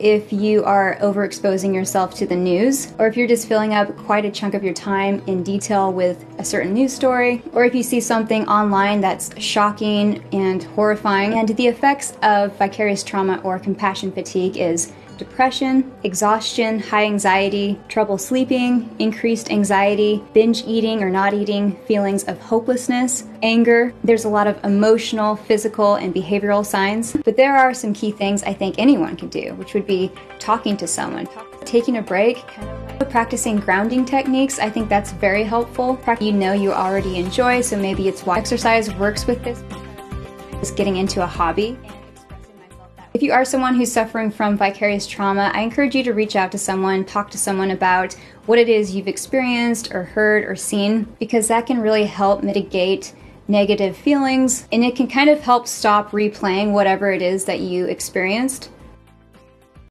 if you are overexposing yourself to the news, or if you're just filling up quite a chunk of your time in detail with a certain news story, or if you see something online that's shocking and horrifying. And the effects of vicarious trauma or compassion fatigue is depression, exhaustion, high anxiety, trouble sleeping, increased anxiety, binge eating or not eating, feelings of hopelessness, anger. There's a lot of emotional, physical, and behavioral signs. But there are some key things I think anyone can do, which would be talking to someone, taking a break, practicing grounding techniques. I think that's very helpful. You know you already enjoy, so maybe it's why exercise works with this. Is getting into a hobby. If you are someone who's suffering from vicarious trauma, I encourage you to reach out to someone, talk to someone about what it is you've experienced or heard or seen, because that can really help mitigate negative feelings and it can kind of help stop replaying whatever it is that you experienced.